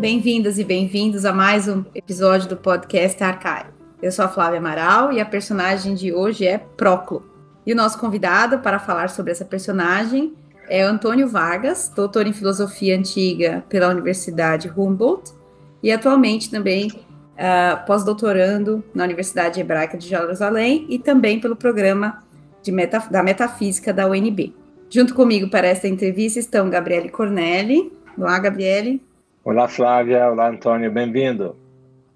Bem-vindas e bem-vindos a mais um episódio do podcast Arcaio. Eu sou a Flávia Amaral e a personagem de hoje é Proclo. E o nosso convidado para falar sobre essa personagem é Antônio Vargas, doutor em filosofia antiga pela Universidade Humboldt e atualmente também uh, pós-doutorando na Universidade Hebraica de Jerusalém e também pelo programa meta, da Metafísica da UNB. Junto comigo para esta entrevista estão Gabriele Cornelli. Olá, Gabriele. Olá, Flávia. Olá, Antônio. Bem-vindo.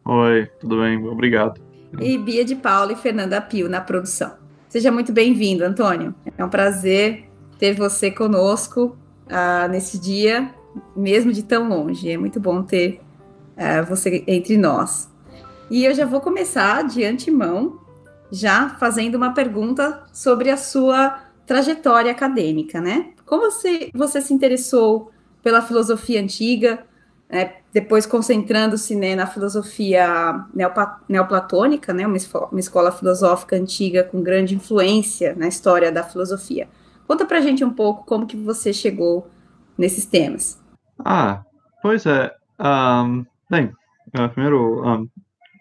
Oi, tudo bem? Obrigado. E Bia de Paula e Fernanda Pio na produção. Seja muito bem-vindo, Antônio. É um prazer ter você conosco uh, nesse dia, mesmo de tão longe. É muito bom ter uh, você entre nós. E eu já vou começar de antemão, já fazendo uma pergunta sobre a sua trajetória acadêmica, né? Como você, você se interessou pela filosofia antiga, né, depois concentrando-se né, na filosofia neoplatônica, né, uma, escola, filosófica antiga com grande influência na história da filosofia. Conta pra gente um pouco como que você chegou nesses temas. Ah, pois é. Um, bem, uh, primeiro, um,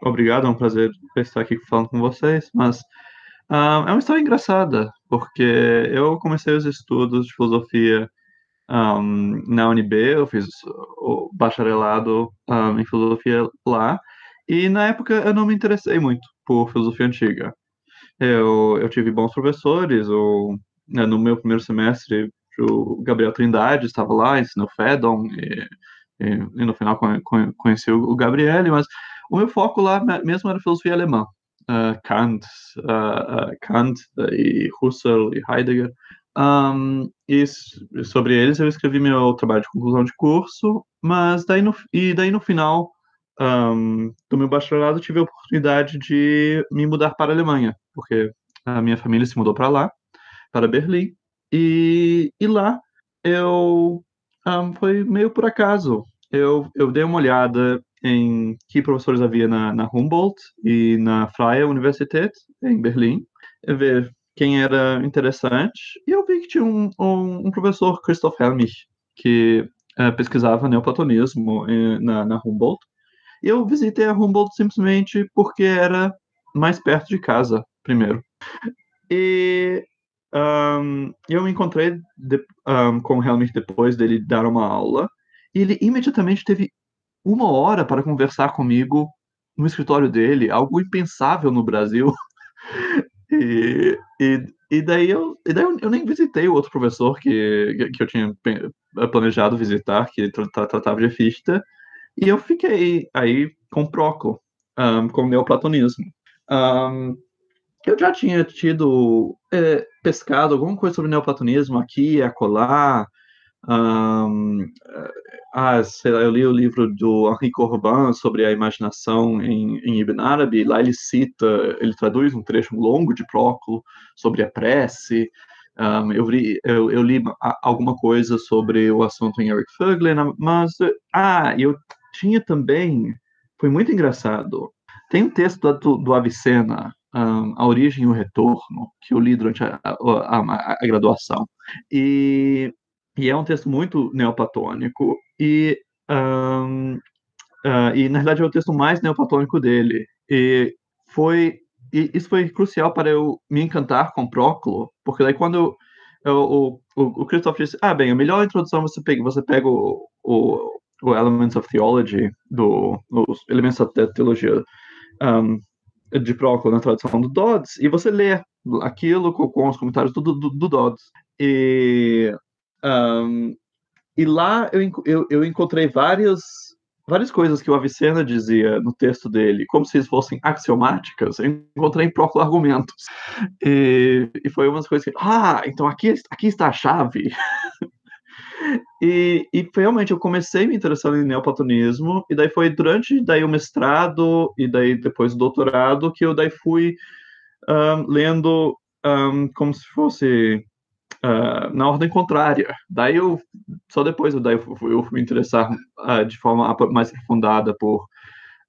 obrigado, é um prazer estar aqui falando com vocês, mas um, é uma história engraçada, porque eu comecei os estudos de filosofia um, na UNB, eu fiz o bacharelado um, em filosofia lá, e na época eu não me interessei muito por filosofia antiga. Eu, eu tive bons professores, o, né, no meu primeiro semestre o Gabriel Trindade estava lá, ensinou Fedon, e, e, e no final conheci o Gabriele, mas o meu foco lá mesmo era filosofia alemã. Uh, Kant, uh, uh, Kant e Husserl e Heidegger. Um, e sobre eles eu escrevi meu trabalho de conclusão de curso, mas daí no, e daí no final um, do meu bacharelado tive a oportunidade de me mudar para a Alemanha, porque a minha família se mudou para lá, para Berlim, e, e lá eu um, foi meio por acaso. Eu, eu dei uma olhada em que professores havia na, na Humboldt e na Freie Universität, em Berlim, ver quem era interessante, e eu vi que tinha um, um, um professor, Christoph Helmich, que é, pesquisava neoplatonismo eh, na, na Humboldt, e eu visitei a Humboldt simplesmente porque era mais perto de casa, primeiro. E um, eu me encontrei de, um, com o Helmich depois dele dar uma aula, e ele imediatamente teve uma hora para conversar comigo no escritório dele, algo impensável no Brasil. E, e, e daí, eu, e daí eu, eu, nem visitei o outro professor que, que eu tinha planejado visitar, que tratava de Fichte, e eu fiquei aí com Proclo, um, com neoplatonismo. Um, eu já tinha tido é, pescado alguma coisa sobre neoplatonismo aqui, acolá, um, ah, sei lá, eu li o livro do Henri Corbin sobre a imaginação em, em Ibn Arabi. Lá ele cita, ele traduz um trecho longo de Próculo sobre a prece. Um, eu, li, eu, eu, li alguma coisa sobre o assunto em Eric Fögler, mas ah, eu tinha também, foi muito engraçado. Tem um texto do, do Avicena, um, A Origem e o Retorno, que eu li durante a, a, a, a graduação. E e é um texto muito neoplatônico, e, um, uh, e na verdade é o texto mais neoplatônico dele. E foi e isso foi crucial para eu me encantar com Proclo, porque daí quando eu, o, o, o Christoph disse, ah, bem, a melhor introdução você pega, você pega o, o, o Elements of Theology, do, os elementos da teologia um, de Proclo na tradução do Dodds, e você lê aquilo com, com os comentários do, do, do Dodds. E um, e lá eu, eu, eu, encontrei várias, várias coisas que o Avicena dizia no texto dele, como se fossem axiomáticas. Eu encontrei em próprio argumentos. E, e foi umas coisas que, ah, então aqui, aqui está a chave. E, e realmente eu comecei me interessando em neoplatonismo, e daí foi durante daí o mestrado e daí depois o doutorado que eu daí fui um, lendo um, como se fosse uh, na ordem contrária. Daí eu, só depois daí eu, eu fui me interessar uh, de forma mais aprofundada por,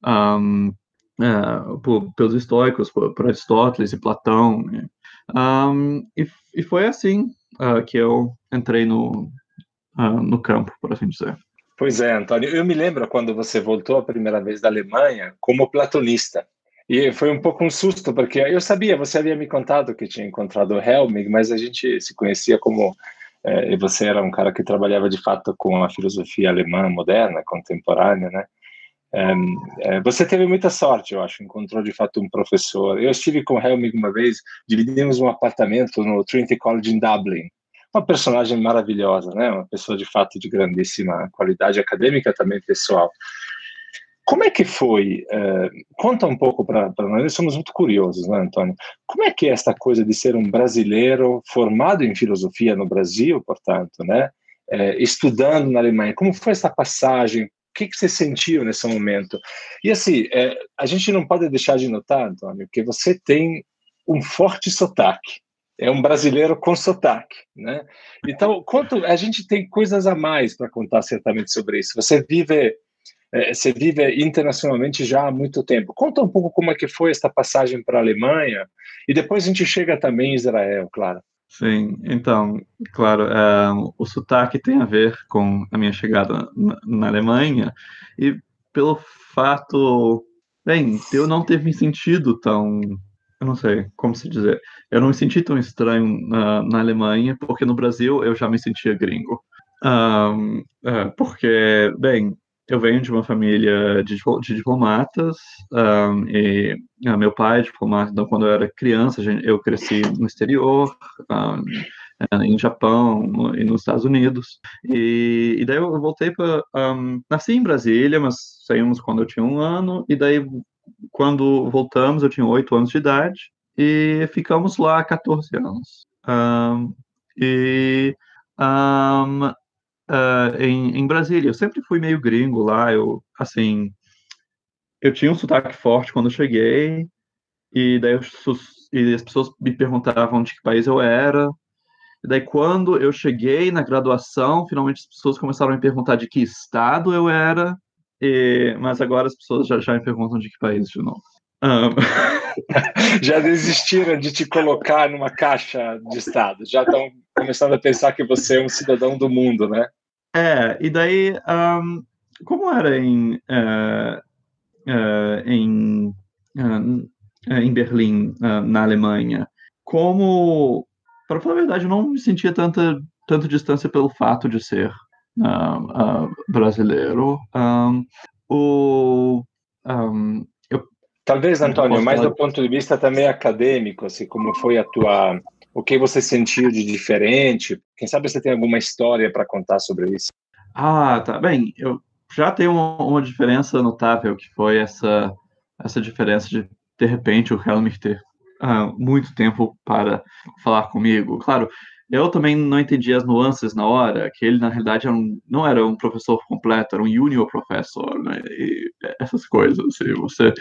um, uh, ah, por pelos estoicos, por, por, Aristóteles e Platão. Né? Um, e, e, foi assim que eu entrei no, no campo, por assim dizer. Pois é, Antônio. Eu me lembro quando você voltou a primeira vez da Alemanha como platonista. E foi um pouco um susto, porque eu sabia, você havia me contado que tinha encontrado o Helmig, mas a gente se conhecia como. E você era um cara que trabalhava de fato com a filosofia alemã moderna, contemporânea, né? É, você teve muita sorte, eu acho, encontrou de fato um professor. Eu estive com o Helmig uma vez, dividimos um apartamento no Trinity College em Dublin. Uma personagem maravilhosa, né? Uma pessoa de fato de grandíssima qualidade acadêmica, também pessoal. Como é que foi? Uh, conta um pouco para nós, somos muito curiosos, né, Antônio? Como é que é esta coisa de ser um brasileiro formado em filosofia no Brasil, portanto, né? É, estudando na Alemanha. Como foi essa passagem? que, que você sentiu nesse momento? E assim, é, a gente não pode deixar de notar, Antônio, que você tem um forte sotaque. É um brasileiro com sotaque, né? Então, quanto a gente tem coisas a mais para contar certamente sobre isso. Você vive você vive internacionalmente já há muito tempo. Conta um pouco como é que foi esta passagem para a Alemanha e depois a gente chega também em Israel, claro. Sim, então, claro, é, o sotaque tem a ver com a minha chegada na, na, Alemanha e pelo fato, bem, eu não ter me sentido tão, eu não sei como se dizer, eu não me senti tão estranho na, Alemanha porque no Brasil eu já me sentia gringo. É, porque, bem, eu venho de uma família de, de diplomatas um, e uh, meu pai é diplomata, então quando eu era criança eu cresci no exterior, um, em Japão e nos Estados Unidos. E, e daí eu voltei para um, nasci em Brasília, mas saímos quando eu tinha um ano e daí quando voltamos eu tinha oito anos de idade e ficamos lá 14 anos. E um, uh, em, em Brasília. Eu sempre fui meio gringo lá. Eu, assim, eu tinha um sotaque forte quando eu cheguei, e daí eu, e as pessoas me perguntavam de que país eu era. E daí, quando eu cheguei na graduação, finalmente as pessoas começaram a me perguntar de que estado eu era, e, mas agora as pessoas já, já me perguntam de que país de novo. Um... já desistiram de te colocar numa caixa de estado, já estão começando a pensar que você é um cidadão do mundo, né? É, e daí, um, como era em, uh, uh, em, uh, em Berlim, na Alemanha, como, para falar a verdade, eu não me sentia tanta, tanta distância pelo fato de ser brasileiro. Um, o, um, Talvez, Antônio, mais do ponto de vista também acadêmico, assim, como foi a tua o que você sentiu de diferente? Quem sabe você tem alguma história para contar sobre isso? Ah, tá. Bem, eu já tenho uma, uma, diferença notável, que foi essa, essa diferença de, de repente, o Helmich ter uh, muito tempo para falar comigo. Claro, eu também não entendi as nuances na hora, que ele, na realidade, era um, não era um professor completo, era um junior professor, né? E essas coisas, assim, você...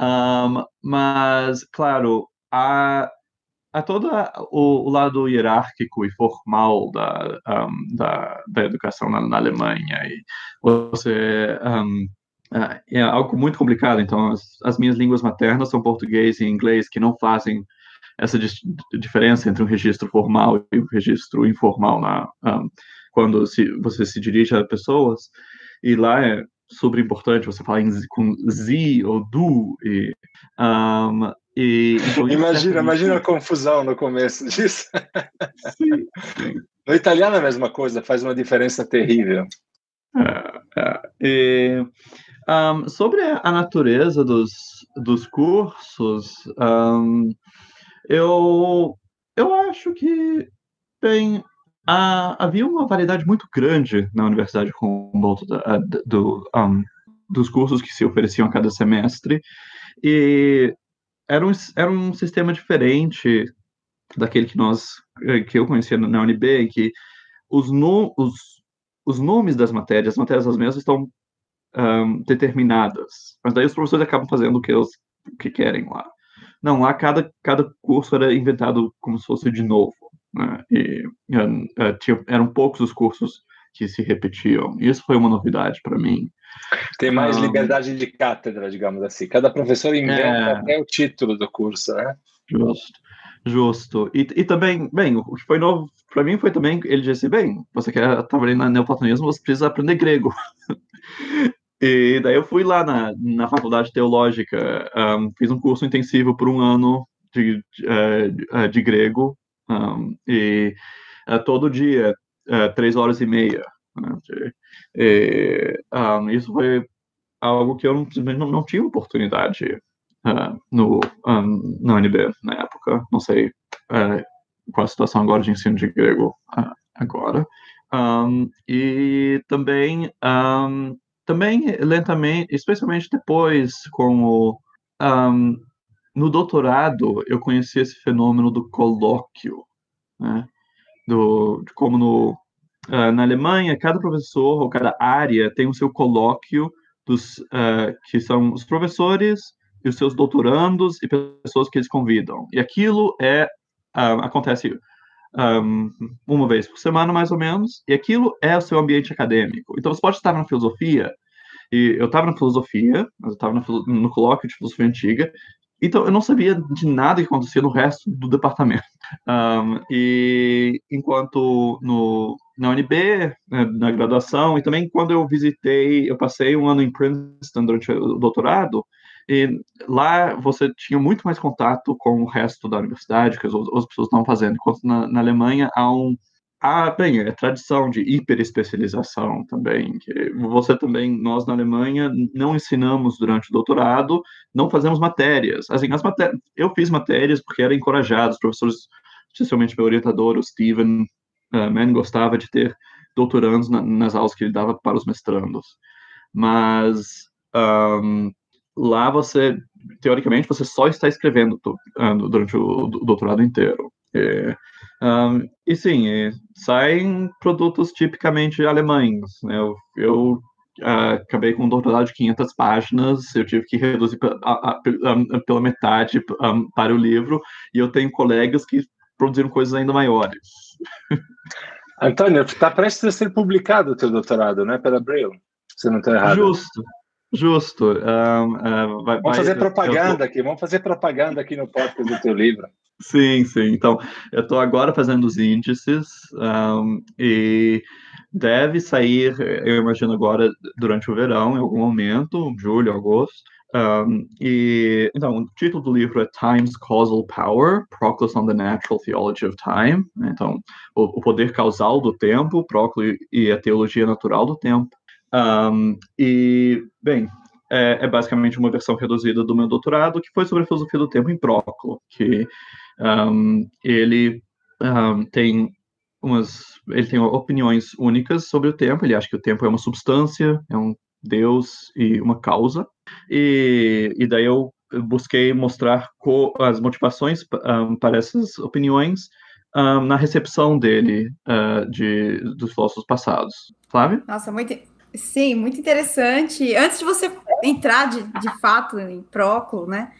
Um, mas, claro, a, a todo o, o, lado hierárquico e formal da, um, da, da, educação na, na, Alemanha. E você um, é algo muito complicado. Então, as, as, minhas línguas maternas são português e inglês, que não fazem essa diferença entre um registro formal e um registro informal na, um, quando se, você se dirige a pessoas. E lá é super importante você falar em, com Z ou du. E, um, e, então, imagina, imagina a confusão no começo disso. Sim, sim. No italiano é a mesma coisa, faz uma diferença terrível. É, é. E, um, sobre a natureza dos, dos cursos, um, eu, eu acho que, bem, a, havia uma variedade muito grande na Universidade Humboldt do, do um, dos cursos que se ofereciam a cada semestre, e era um, era um sistema diferente daquele que nós eh, que eu conhecia na UNB, que os, no, os, os nomes das matérias, as matérias das mesmas estão um, determinadas, mas daí os professores acabam fazendo o que eles o que querem lá. Não, lá cada, cada curso era inventado como se fosse de novo, né? E uh, tinha, eram poucos os cursos que se repetiam. Isso foi uma novidade para mim. Tem mais um, liberdade de cátedra, digamos assim. Cada professor inventa é, até o título do curso, né? Justo. Justo. E, e também, bem, o que foi novo para mim foi também, ele disse, bem, você quer trabalhar na neoplatonismo, você precisa aprender grego. e daí eu fui lá na, na faculdade teológica, um, fiz um curso intensivo por um ano de, de, uh, de grego, um, e uh, todo dia, uh, três horas e meia. Né, e, um, isso foi algo que eu não, não tinha oportunidade uh, no, um, na UNB na época. Não sei qual a situação agora de ensino de grego uh, agora. E também, também lentamente, especialmente depois com o, no doutorado, eu conheci esse fenômeno do colóquio, né? do, de como no, uh, na Alemanha, cada professor ou cada área tem o seu colóquio dos, uh, que são os professores e os seus doutorandos e pessoas que eles convidam. E aquilo é uh, acontece um, uma vez por semana, mais ou menos, e aquilo é o seu ambiente acadêmico. Então, você pode estar na filosofia, e eu estava na filosofia, mas eu estava no colóquio de filosofia antiga, então eu não sabia de nada que acontecia no resto do departamento. Um, e enquanto no, na UNB, né, na graduação, e também quando eu visitei, eu passei um ano em Princeton durante o doutorado, e lá você tinha muito mais contato com o resto da universidade, que as outras pessoas estavam fazendo, enquanto na, na Alemanha há um há, bem, é tradição de hiperespecialização também, que você também, nós na Alemanha, não ensinamos durante o doutorado, não fazemos matérias. Assim, as matérias, eu fiz matérias porque era encorajado, os professores, especialmente meu orientador, o Steven uh, Mann, gostava de ter doutorandos na, nas aulas que ele dava para os mestrandos. Mas um, lá você, teoricamente, você só está escrevendo durante o doutorado inteiro. E, um, e sim, e saem produtos tipicamente alemães. Né? Eu, eu uh, acabei com um doutorado de 500 páginas, eu tive que reduzir a, a, a, pela metade um, para o livro, e eu tenho colegas que produziram coisas ainda maiores. Antônio, está prestes a ser publicado o teu doutorado, né, pela Braille? Você não está errado. Justo, Justo. Um, uh, vai, vamos fazer propaganda aqui, vamos fazer propaganda aqui no podcast do teu livro. Sim, sim. Então, eu estou agora fazendo os índices um, e deve sair, eu imagino agora, durante o verão, em algum momento, julho, agosto. E, então, o título do livro é Time's Causal Power, Proclus on the Natural Theology of Time. Então, o, o poder causal do tempo, Proclus e a teologia natural do tempo. Um, e, bem, é, é, basicamente uma versão reduzida do meu doutorado, que foi sobre a filosofia do tempo em Proclo, que um, ele um, tem umas, ele tem opiniões únicas sobre o tempo. Ele acha que o tempo é uma substância, é um Deus e uma causa. E, e daí eu busquei mostrar as motivações para essas opiniões na recepção dele uh, de, dos filósofos passados. Flávio? Nossa, muito, Sim, muito interessante. Antes de você entrar de, de fato em Proclo, né?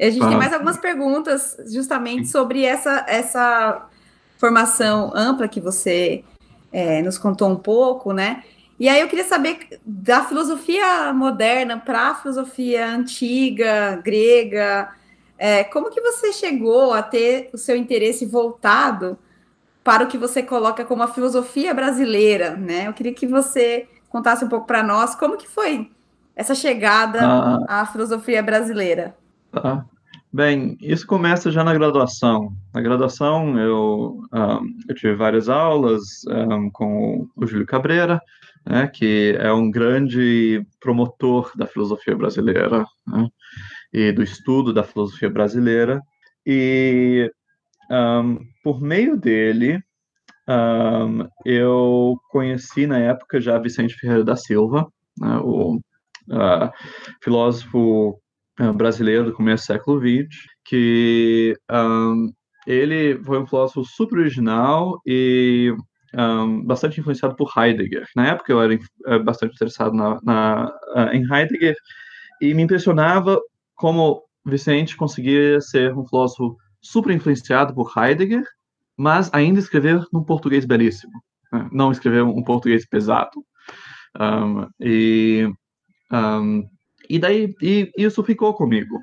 A gente tem mais algumas perguntas justamente sobre essa, essa formação ampla que você é, nos contou um pouco, né? E aí eu queria saber da filosofia moderna para a filosofia antiga, grega, é, como que você chegou a ter o seu interesse voltado para o que você coloca como a filosofia brasileira, né? Eu queria que você contasse um pouco para nós como que foi essa chegada ah, à filosofia brasileira. Tá. Bem, isso começa já na graduação. Na graduação, eu, um, eu tive várias aulas um, com o Júlio Cabreira, né, que é um grande promotor da filosofia brasileira né, e do estudo da filosofia brasileira. E um, por meio dele, um, eu conheci na época já Vicente Ferreira da Silva, né, o uh, filósofo uh, brasileiro do começo do século XX, que um, ele foi um filósofo super original e um, bastante influenciado por Heidegger. Na época eu era uh, bastante interessado na, na, em Heidegger e me impressionava como Vicente conseguia ser um filósofo super influenciado por Heidegger mas ainda escrever num português belíssimo, né? não escrever um português pesado. Um, e, um, e daí e isso ficou comigo.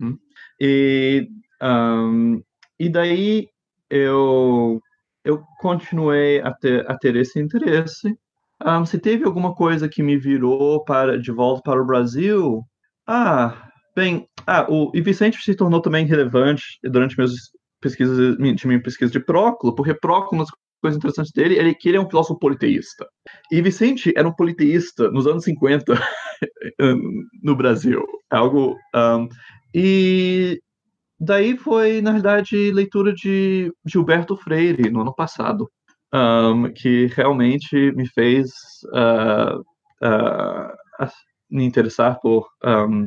Hum? E um, e daí eu, eu continuei a ter, a ter esse interesse. Um, se teve alguma coisa que me virou para de volta para o Brasil, ah, bem, ah, o e Vicente se tornou também relevante durante minhas pesquisas, minha, minha pesquisa de Próclo, porque Próclo, uma das coisas interessantes dele é que ele é um filósofo politeísta. E Vicente era um politeísta nos anos 50 no Brasil. Algo um, e daí foi, na verdade, leitura de Gilberto Freire no ano passado, um, que realmente me fez uh, uh, me interessar por. Um,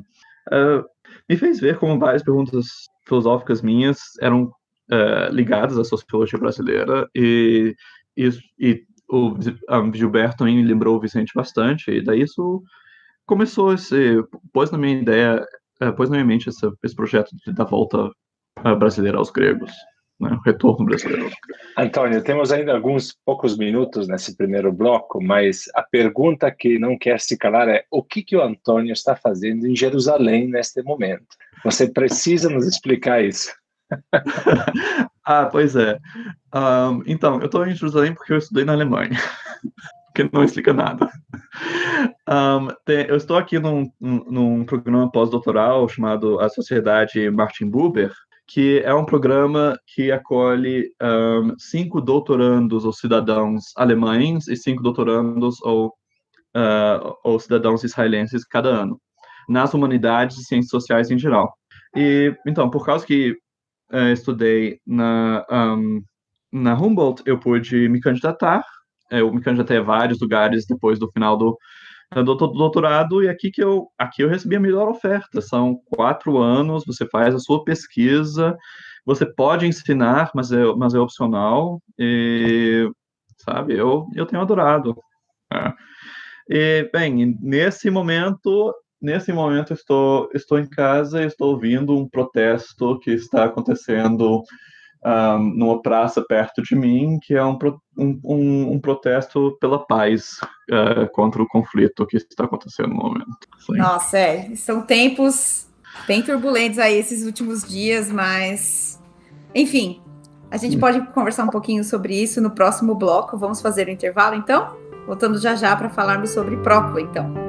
uh, me fez ver como várias perguntas filosóficas minhas eram ligadas à sociologia brasileira e, e, e o Gilberto também lembrou o Vicente bastante, e daí isso começou ser, pôs na minha ideia é, pôs na minha mente esse, esse projeto de, da volta uh, brasileira aos gregos, né, o retorno brasileiro. Antônio, temos ainda alguns poucos minutos nesse primeiro bloco, mas a pergunta que não quer se calar é o que, que o Antônio está fazendo em Jerusalém neste momento? Você precisa nos explicar isso. ah, pois é. Um, então, eu estou em Jerusalém porque eu estudei na Alemanha que não explica nada. Um, tem, eu estou aqui num, num programa pós-doutoral chamado A Sociedade Martin Buber, que é um programa que acolhe um, cinco doutorandos ou cidadãos alemães e cinco doutorandos ou, uh, ou cidadãos israelenses cada ano, nas humanidades e ciências sociais em geral. E, então, por causa que uh, estudei na, um, na Humboldt, eu pude me candidatar é, eu me candidatei a vários lugares depois do final do, do doutorado, e aqui que eu, aqui eu recebi a melhor oferta. São quatro anos, você faz a sua pesquisa, você pode ensinar, mas é, mas é opcional, e, sabe, eu, eu tenho adorado. É. E, bem, nesse momento, nesse momento estou, estou em casa e estou ouvindo um protesto que está acontecendo um, numa praça perto de mim, que é um, um, um protesto pela paz uh, contra o conflito que está acontecendo no momento. Sim. Nossa, é, são tempos bem turbulentos aí esses últimos dias, mas enfim, a gente Sim. pode conversar um pouquinho sobre isso no próximo bloco. Vamos fazer o intervalo, então? Voltando já já para falarmos sobre Próclo, então.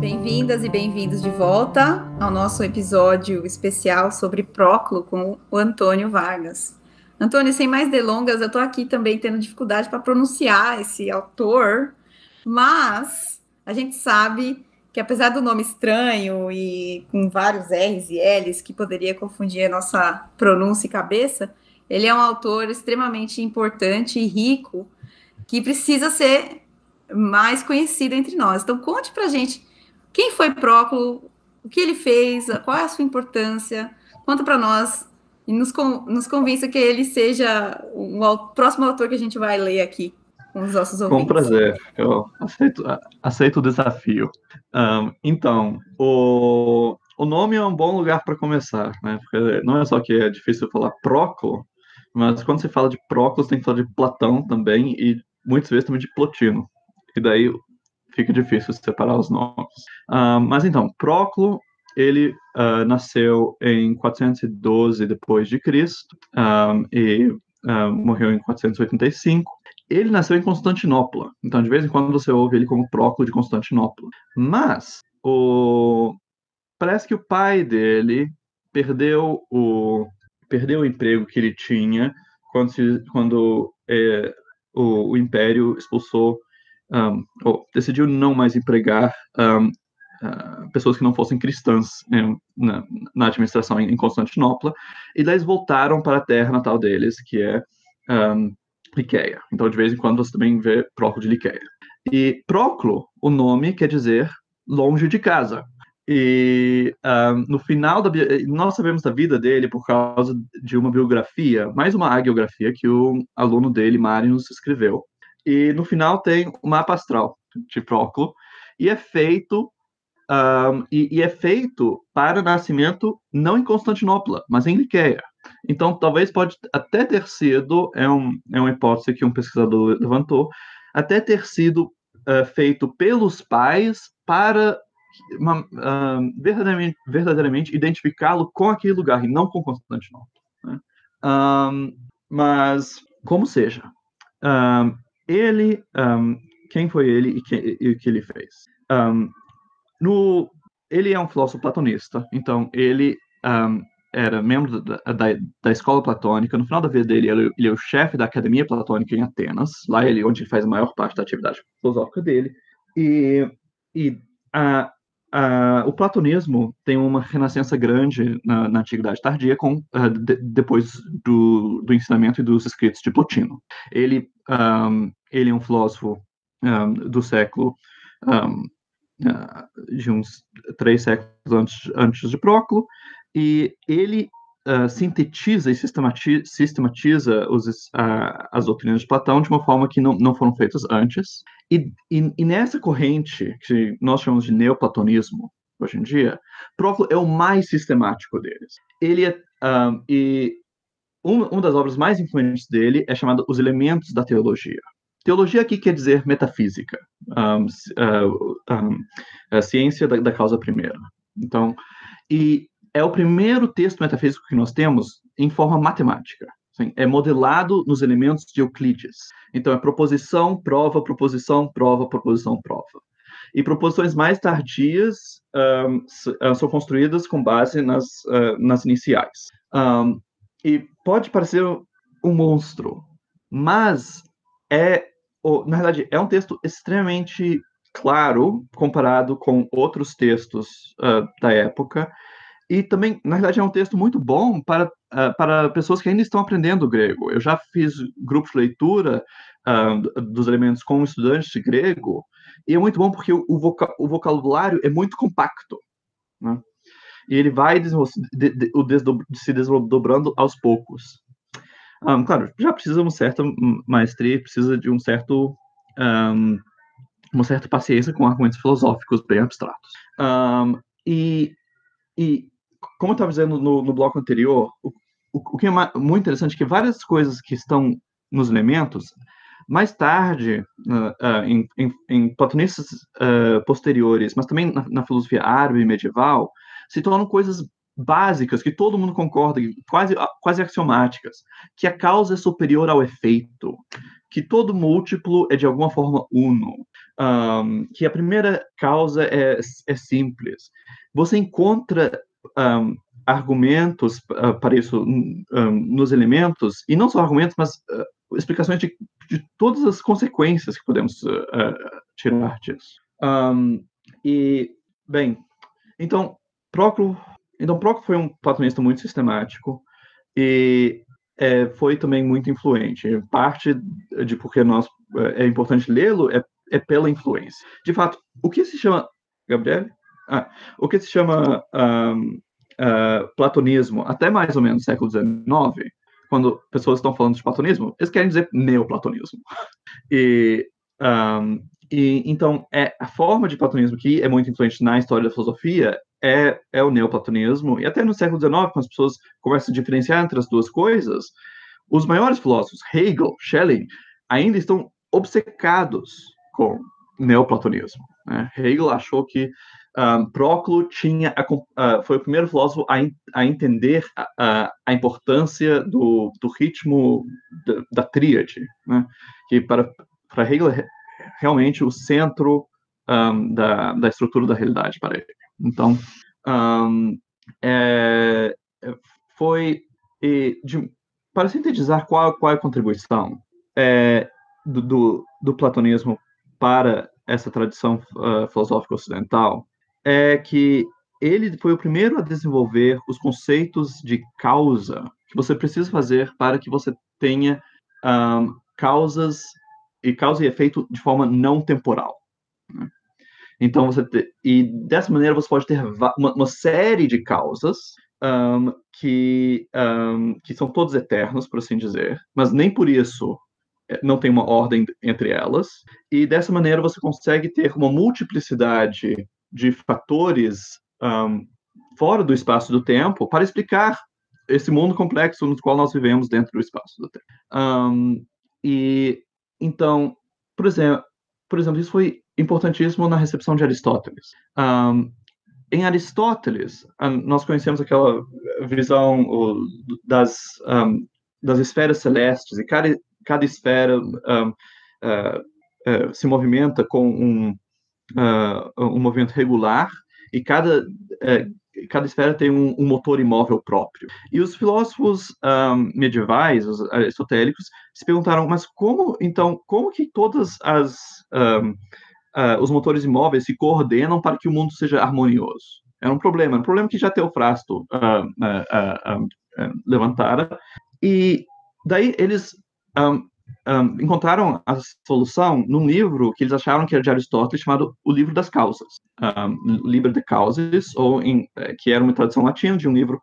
Bem-vindas e bem-vindos de volta ao nosso episódio especial sobre Próclo com o Antônio Vargas. Antônio, sem mais delongas, eu estou aqui também tendo dificuldade para pronunciar esse autor, mas a gente sabe que apesar do nome estranho e com vários R's e L's que poderia confundir a nossa pronúncia e cabeça, ele é um autor extremamente importante e rico que precisa ser mais conhecido entre nós. Então, conte para a gente quem foi Próclo? O que ele fez? Qual é a sua importância? Conta para nós e nos, nos convença que ele seja o próximo autor que a gente vai ler aqui com os nossos ouvintes. Com prazer, eu aceito, aceito o desafio. Um, então, o, o nome é um bom lugar para começar, né? Porque não é só que é difícil falar Próclo, mas quando você fala de Próclo, você tem que falar de Platão também e muitas vezes também de Plotino. E daí fica difícil separar os nomes. Uh, mas então, Próclo, ele uh, nasceu em 412 depois de Cristo um, e morreu em 485. Ele nasceu em Constantinopla, então de vez em quando você ouve ele como Próclo de Constantinopla. Mas o parece que o pai dele perdeu o perdeu o emprego que ele tinha quando, se, quando é, o, o, império expulsou um, ou decidiu não mais empregar um, uh, ah, pessoas que não fossem cristãs né, na, na, administração em, em, Constantinopla, e eles voltaram para a terra natal deles, que é um, Liqueia. Então, de vez em quando, você também vê Próclo de Liqueia. E Próclo, o nome quer dizer longe de casa. E um, no final da nós sabemos da vida dele por causa de uma biografia, mais uma agiografia que o aluno dele, Marius, escreveu. E no final tem o mapa astral de Proclo e é feito um, e, e, é feito para nascimento não em Constantinopla, mas em Liqueia. Então, talvez pode até ter sido, é, um, é uma hipótese que um pesquisador levantou, até ter sido uh, feito pelos pais para uma, uh, verdadeiramente, verdadeiramente identificá-lo com aquele lugar e não com Constantinopla. Né? Um, mas, como seja, um, ele, quem foi ele e, que, e o que ele fez? no, ele é um filósofo platonista, então ele era membro da, da, da, escola platônica. No final da vida dele, ele, ele é o chefe da academia platônica em Atenas, lá ele onde ele faz a maior parte da atividade filosófica dele. E, e a, a, o platonismo tem uma renascença grande na, na antiguidade tardia, com uh, de, depois do, do ensinamento e dos escritos de Plotino. Ele, um, ele é um filósofo um, do século um, uh, de uns três séculos antes, antes de Proclo, e ele uh, sintetiza e sistematiza, sistematiza os, uh, as doutrinas de Platão de uma forma que não, não foram feitas antes. E, e, e, nessa corrente, que nós chamamos de neoplatonismo hoje em dia, Proclo é o mais sistemático deles. Ele é, um, e um, uma das obras mais influentes dele é chamada Os Elementos da Teologia. Teologia aqui quer dizer metafísica, um, uh, a ciência da, da causa primeira. Então, e é o primeiro texto metafísico que nós temos em forma matemática. É modelado nos elementos de Euclides. Então, é proposição, prova, proposição, prova, proposição, prova. E proposições mais tardias um, são construídas com base nas, uh, nas iniciais. Um, e pode parecer um monstro, mas é, na verdade, é um texto extremamente claro comparado com outros textos uh, da época e também, na verdade, é um texto muito bom para, uh, para pessoas que ainda estão aprendendo grego. Eu já fiz grupos de leitura uh, dos elementos com estudantes de grego, e é muito bom porque o, voca o vocabulário é muito compacto. Né? E ele vai de, de, se desdobrando aos poucos. Um, claro, já precisa de uma certa maestria, precisa de um certo. Um, uma certa paciência com argumentos filosóficos bem abstratos. Um, e, e como eu estava dizendo no, no, bloco anterior, o, o, que é muito interessante é que várias coisas que estão nos elementos, mais tarde, uh, uh, em, em, em, platonistas uh, posteriores, mas também na, na, filosofia árabe medieval, se tornam coisas básicas que todo mundo concorda, quase, quase axiomáticas, que a causa é superior ao efeito, que todo múltiplo é de alguma forma uno, um, que a primeira causa é, é simples. Você encontra um, argumentos uh, para isso um, nos elementos, e não só argumentos, mas uh, explicações de, de, todas as consequências que podemos uh, tirar disso. Um, e, bem, então, Proclo, então, Proclo foi um platonista muito sistemático e é, foi também muito influente. Parte de porque nós, é importante lê-lo é, é pela influência. De fato, o que se chama... Gabriel? Ah, o que se chama platonismo até mais ou menos século XIX, quando pessoas estão falando de platonismo, eles querem dizer neoplatonismo. E, e então é a forma de platonismo que é muito influente na história da filosofia é, é o neoplatonismo. E até no século XIX, quando as pessoas começam a diferenciar entre as duas coisas, os maiores filósofos, Hegel, Schelling, ainda estão obcecados com neoplatonismo. Né? Hegel achou que um, Proclo tinha a, uh, foi o primeiro filósofo a, in, a entender a, a, importância do, do ritmo da, da tríade, né? que para, para Hegel é realmente o centro um, da, da estrutura da realidade para ele. Então, um, é, foi de, para sintetizar qual, qual é a contribuição é, do, do, do platonismo para essa tradição uh, filosófica ocidental, é que ele foi o primeiro a desenvolver os conceitos de causa que você precisa fazer para que você tenha um, causas e causa e efeito de forma não temporal. Né? Então você te, e dessa maneira você pode ter uma, uma série de causas um, que um, que são todos eternos, por assim dizer, mas nem por isso é, não tem uma ordem entre elas. E dessa maneira você consegue ter uma multiplicidade de fatores um, fora do espaço do tempo para explicar esse mundo complexo no qual nós vivemos dentro do espaço do tempo. Um, e então, por exemplo, por exemplo, isso foi importantíssimo na recepção de Aristóteles. Um, em Aristóteles, nós conhecemos aquela visão das, um, das esferas celestes, e cada, cada esfera um, uh, uh, se movimenta com um, uh, um movimento regular, e cada, cada esfera tem um, um, motor imóvel próprio. E os filósofos um, medievais, os aristotélicos, se perguntaram, mas como, então, como que todas as um, uh, os motores imóveis se coordenam para que o mundo seja harmonioso? Era um problema, um problema que já Teofrasto uh, uh, levantara. E daí eles um, um, encontraram a solução num livro que eles acharam que era de Aristóteles, chamado O Livro das Causas, um, de Causas, ou em, eh, que era uma tradução latina de um livro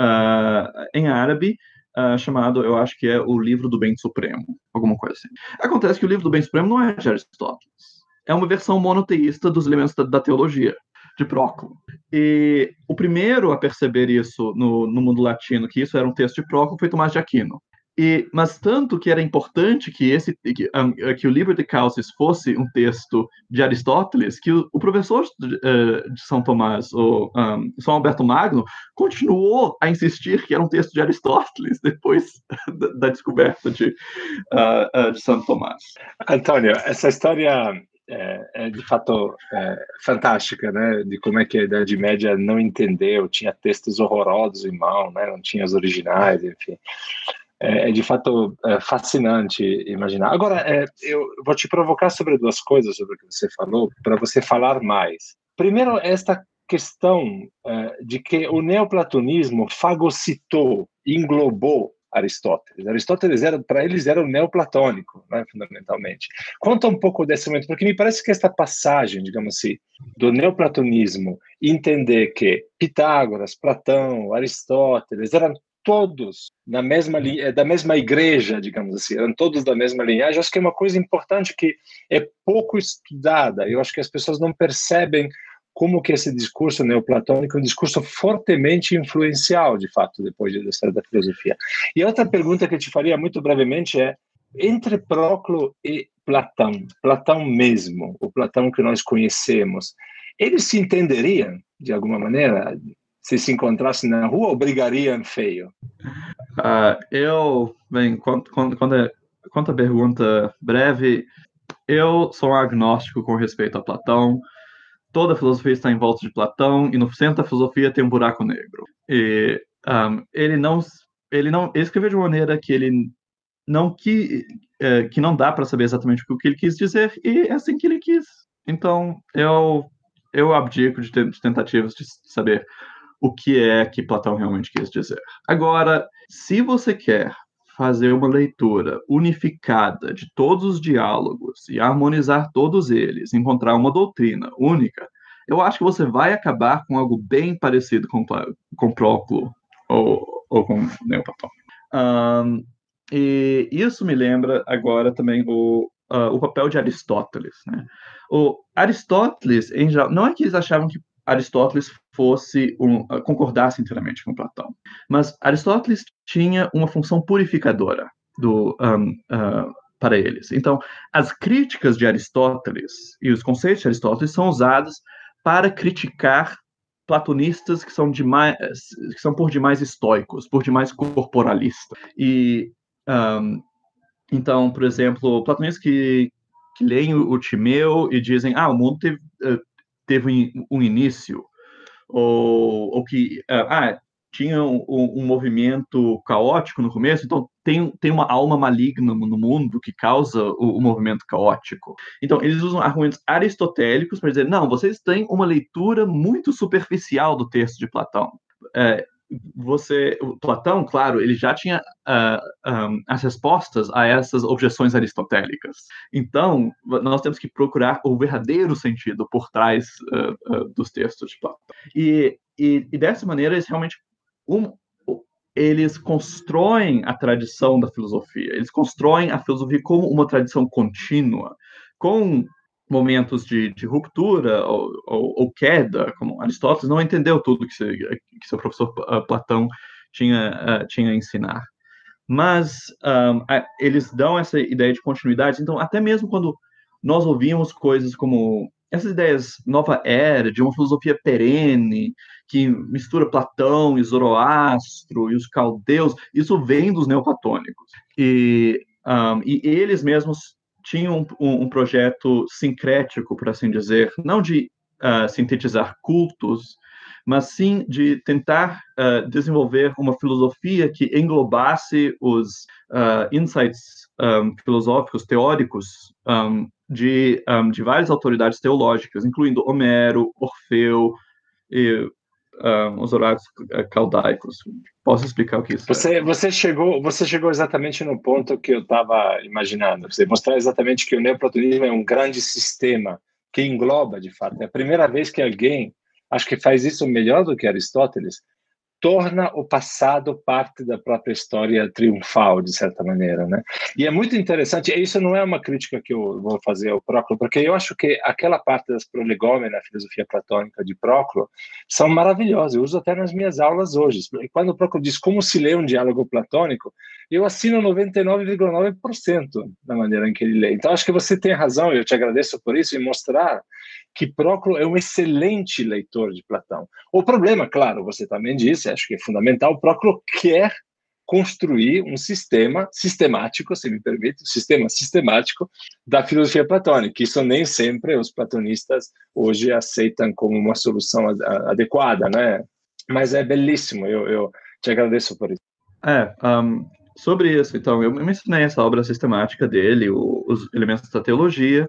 uh, em árabe, uh, chamado, eu acho que é O Livro do Bem Supremo, alguma coisa assim. Acontece que o Livro do Bem Supremo não é de Aristóteles, é uma versão monoteísta dos elementos da, da teologia, de Próclo. E o primeiro a perceber isso no, no mundo latino, que isso era um texto de Próclo, foi Tomás de Aquino. E, mas tanto que era importante que esse que, um, que o livro de Causis fosse um texto de Aristóteles, que o, o professor de, uh, de, São Tomás, o um, São Alberto Magno, continuou a insistir que era um texto de Aristóteles depois da, da descoberta de, uh, uh, de São Tomás. Antônio, essa história é, é, de fato é, fantástica, né? De como é que a Idade Média não entendeu, tinha textos horrorosos em mão, né? Não tinha os originais, enfim é, é de fato é fascinante imaginar. Agora, é, eu vou te provocar sobre duas coisas sobre o que você falou, para você falar mais. Primeiro, esta questão é, de que o neoplatonismo fagocitou, englobou Aristóteles. Aristóteles era para eles era o neoplatônico, né, fundamentalmente. Conta um pouco desse momento, porque me parece que esta passagem, digamos assim, do neoplatonismo, entender que Pitágoras, Platão, Aristóteles eram todos na mesma eh, da mesma igreja, digamos assim, eram todos da mesma linhagem. Acho que é uma coisa importante que é pouco estudada. Eu acho que as pessoas não percebem como que esse discurso neoplatônico é um discurso fortemente influencial, de fato, depois da história da filosofia. E outra pergunta que eu te faria muito brevemente é entre Proclo e Platão, Platão mesmo, o Platão que nós conhecemos, eles se entenderiam de alguma maneira? Se se encontrassem na rua ou brigariam feio? Uh, eu, bem, quanto, quanto, quanto a pergunta breve, eu sou agnóstico com respeito a Platão. Toda filosofia está em volta de Platão e no centro da filosofia tem um buraco negro. E um, ele não, ele não, ele escreveu de maneira que ele não que é, que não dá para saber exatamente o que ele quis dizer e é assim que ele quis. Então eu eu abdico de, de tentativas de saber o que é que Platão realmente quis dizer. Agora, se você quer fazer uma leitura unificada de todos os diálogos e harmonizar todos eles, encontrar uma doutrina única, eu acho que você vai acabar com algo bem parecido com, com Próclo ou, ou com Neoplatão. Um, e isso me lembra agora também o, uh, o papel de Aristóteles. Né? O Aristóteles, em geral, não é que eles achavam que Aristóteles fosse um, ah, concordasse inteiramente com Platão. Mas Aristóteles tinha uma função purificadora do, um, uh, ah, para eles. Então, as críticas de Aristóteles e os conceitos de Aristóteles são usados para criticar platonistas que são demais, que são por demais estoicos, por demais corporalistas. E um, então, por exemplo, platonistas que, que leem o, Timeu e dizem, ah, o mundo teve, uh, teve um início, ou, ou que ah, ah, tinha um, um, movimento caótico no começo, então tem, tem uma alma maligna no mundo que causa o, o movimento caótico. Então, eles usam argumentos aristotélicos para dizer, não, vocês têm uma leitura muito superficial do texto de Platão. É, você, Platão, claro, ele já tinha uh, um, as respostas a essas objeções aristotélicas. Então, nós temos que procurar o verdadeiro sentido por trás uh, uh, dos textos de Platão. E, e, e, dessa maneira, eles realmente um, eles constroem a tradição da filosofia. Eles constroem a filosofia como uma tradição contínua, com momentos de, de ruptura ou, ou, ou, queda, como Aristóteles não entendeu tudo que, se, que seu professor uh, Platão tinha, uh, tinha a ensinar. Mas um, a, eles dão essa ideia de continuidade, então até mesmo quando nós ouvimos coisas como essas ideias nova era, de uma filosofia perene, que mistura Platão e Zoroastro e os caldeus, isso vem dos neoplatônicos. E, um, e eles mesmos tinham um, um, projeto sincrético, por assim dizer, não de uh, sintetizar cultos, mas sim de tentar uh, desenvolver uma filosofia que englobasse os uh, insights um, filosóficos, teóricos, um, de, de várias autoridades teológicas, incluindo Homero, Orfeu e os horários caldaicos. Posso explicar o que isso você, é? Você chegou, você chegou exatamente no ponto que eu estava imaginando. Você mostrar exatamente que o neoplatonismo é um grande sistema que engloba, de fato. É a primeira vez que alguém, acho que faz isso melhor do que Aristóteles, torna o passado parte da própria história triunfal, de certa maneira, né? E é muito interessante, isso não é uma crítica que eu vou fazer ao Próclo, porque eu acho que aquela parte das prolegômenas na filosofia platônica de Próclo são maravilhosas, eu uso até nas minhas aulas hoje. E quando o Próclo diz como se lê um diálogo platônico, eu assino 99,9% da maneira em que ele lê. Então, acho que você tem razão, eu te agradeço por isso, e mostrar que Próclo é um excelente leitor de Platão. O problema, claro, você também disse, acho que é fundamental, Próclo quer construir um sistema sistemático, se me permite, um sistema sistemático da filosofia platônica. Isso nem sempre os platonistas hoje aceitam como uma solução adequada, né? Mas é belíssimo, eu, eu te agradeço por isso. É, um, sobre isso, então, eu mencionei essa obra sistemática dele, os elementos da teologia,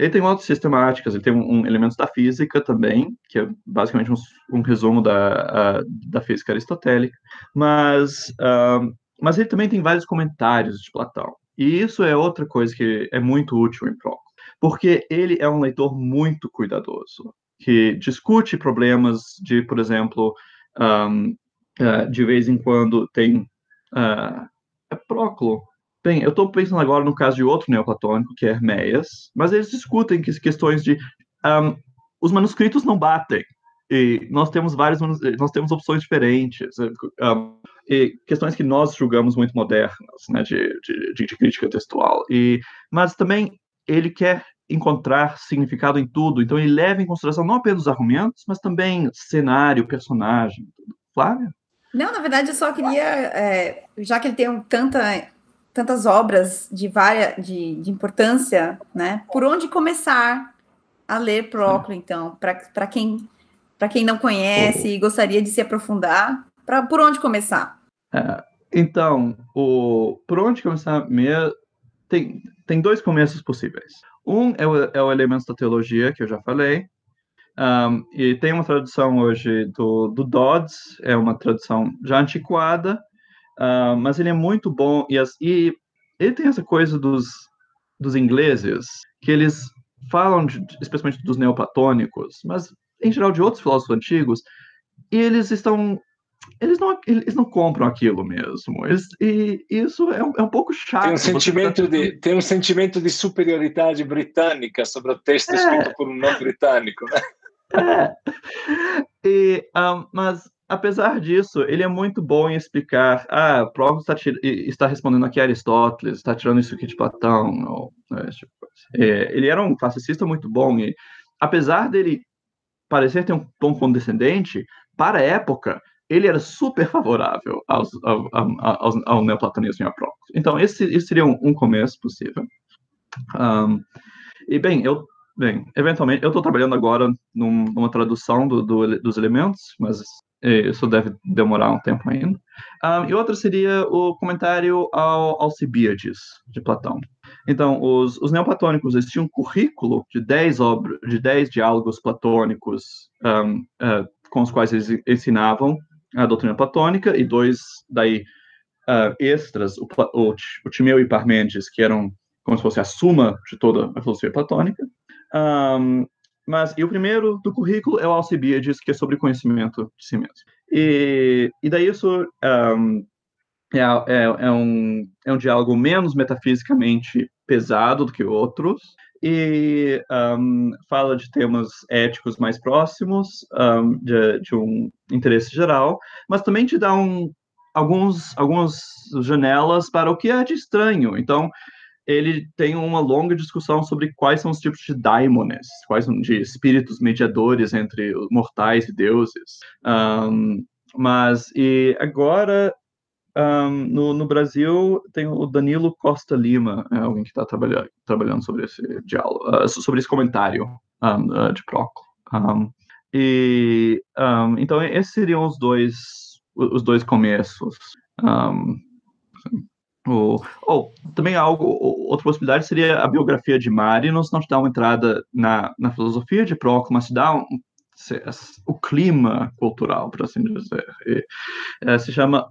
ele tem outras sistemáticas, ele tem um, um elementos da física também, que é basicamente um, um resumo da, da física aristotélica, mas, uh, mas ele também tem vários comentários de Platão. E isso é outra coisa que é muito útil em Proclo, porque ele é um leitor muito cuidadoso, que discute problemas de, por exemplo, um, uh, de vez em quando tem uh, é Proclo, Bem, eu estou pensando agora no caso de outro neoplatônico, que é Herméias, mas eles discutem que, questões de um, os manuscritos não batem e nós temos vários nós temos opções diferentes um, e questões que nós julgamos muito modernas, né, de, de, de crítica textual. E mas também ele quer encontrar significado em tudo, então ele leva em consideração não apenas os argumentos, mas também cenário, personagem. Flávia? Não, na verdade eu só queria, é, já que ele tem tanta tantas obras de várias de, de importância, né? Por onde começar a ler Proclo, então, para quem para quem não conhece e gostaria de se aprofundar, para por onde começar? É, então, o por onde começar mesmo tem tem dois começos possíveis. Um é o, é o Elementos da Teologia, que eu já falei, um, e tem uma tradução hoje do, do Dodds, é uma tradução já antiquada, Uh, mas ele é muito bom e, as, e, ele tem essa coisa dos, dos ingleses que eles falam, de, especialmente dos neoplatônicos, mas em geral de outros filósofos antigos, e eles estão eles não, eles não compram aquilo mesmo. Eles, e isso é um, é um pouco chato. Tem um, sentimento de, tem um sentimento de superioridade britânica sobre o texto é. escrito por um não britânico. Né? É. E, um, mas apesar disso, ele é muito bom em explicar. Ah, Próclo está, está, respondendo aqui a Aristóteles, está tirando isso aqui de Platão. Ou, né, tipo, é, ele era um classicista muito bom e, apesar dele parecer ter um tom condescendente, para a época, ele era super favorável aos, ao, ao, ao, neoplatonismo e a Próclo. Então, esse, esse seria um, um começo possível. Um, e, bem, eu Bem, eventualmente, eu estou trabalhando agora num, numa tradução do, do, dos elementos, mas isso deve demorar um tempo ainda. Um, e outra seria o comentário ao Alcibiades, de Platão. Então, os, os neoplatônicos eles tinham um currículo de 10 obras, de 10 diálogos platônicos um, uh, com os quais eles ensinavam a doutrina platônica e dois daí uh, extras, o, o, o Timeu e Parmênides, que eram como se fosse a suma de toda a filosofia platônica. Um, mas e o primeiro do currículo é o Alcibiades, que é sobre conhecimento de si mesmo. E, e daí isso um, é, é, é, um, é um diálogo menos metafisicamente pesado do que outros, e um, fala de temas éticos mais próximos, um, de, de, um interesse geral, mas também te dá um, alguns, algumas janelas para o que é de estranho. Então, ele tem uma longa discussão sobre quais são os tipos de daimones, quais são de espíritos mediadores entre mortais e deuses. Um, mas, e agora um, no, no, Brasil tem o Danilo Costa Lima, é alguém que está trabalhando, trabalhando sobre esse diálogo, uh, sobre esse comentário um, uh, de Proclo. Um, e então esses seriam os dois os dois começos. O, ou também algo, outra possibilidade seria a biografia de Marinos, não te dá uma entrada na, na filosofia de Proclo, mas te dá um, o clima cultural, por assim dizer. E, é, se chama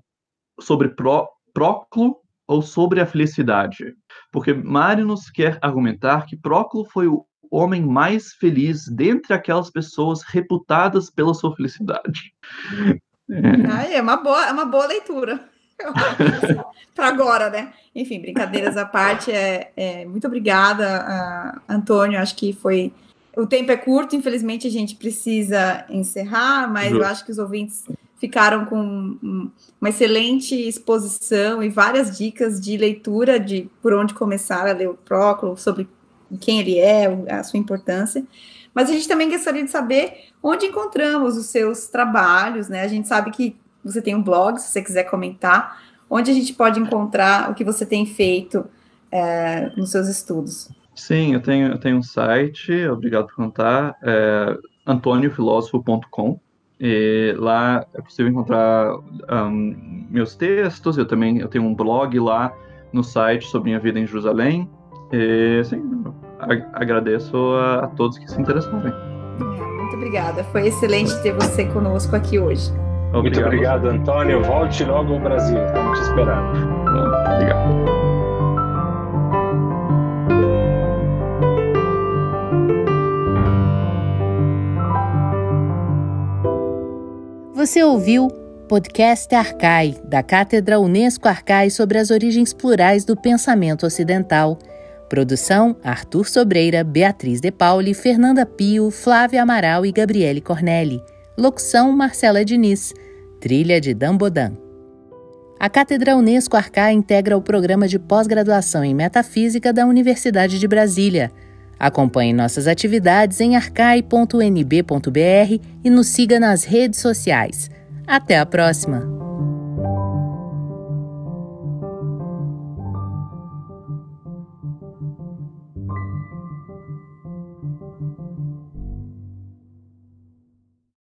sobre Pro, Proclo ou sobre a felicidade. Porque Marinos quer argumentar que Proclo foi o homem mais feliz dentre aquelas pessoas reputadas pela sua felicidade. É, é uma boa, é uma boa leitura. Para agora, né? Enfim, brincadeiras à parte, é, é muito obrigada, uh, Antônio. Acho que foi. O tempo é curto, infelizmente a gente precisa encerrar, mas eu acho que os ouvintes ficaram com uma excelente exposição e várias dicas de leitura de por onde começar a ler o Próclo, sobre quem ele é, a sua importância. Mas a gente também gostaria de saber onde encontramos os seus trabalhos, né? A gente sabe que você tem um blog, se você quiser comentar, onde a gente pode encontrar o que você tem feito é, nos seus estudos. Sim, eu tenho, eu tenho um site, obrigado por contar, é antoniofilósofo.com. E lá é possível encontrar um, meus textos. Eu também eu tenho um blog lá no site sobre minha vida em Jerusalém. E, sim, agradeço a, a, todos que se interessarem. Muito obrigada. Foi excelente ter você conosco aqui hoje. Obrigado. Muito obrigado, Antônio. Volte logo ao Brasil. Estamos te esperando. Obrigado. Você ouviu Podcast Arcai, da Cátedra Unesco Arcai sobre as origens plurais do pensamento ocidental. Produção: Arthur Sobreira, Beatriz De Pauli, Fernanda Pio, Flávia Amaral e Gabriele Cornelli. Locução: Marcela Diniz. Trilha de Dambodan. A Cátedra Unesco Arcai integra o programa de pós-graduação em Metafísica da Universidade de Brasília. Acompanhe nossas atividades em arcai.nb.br e nos siga nas redes sociais. Até a próxima!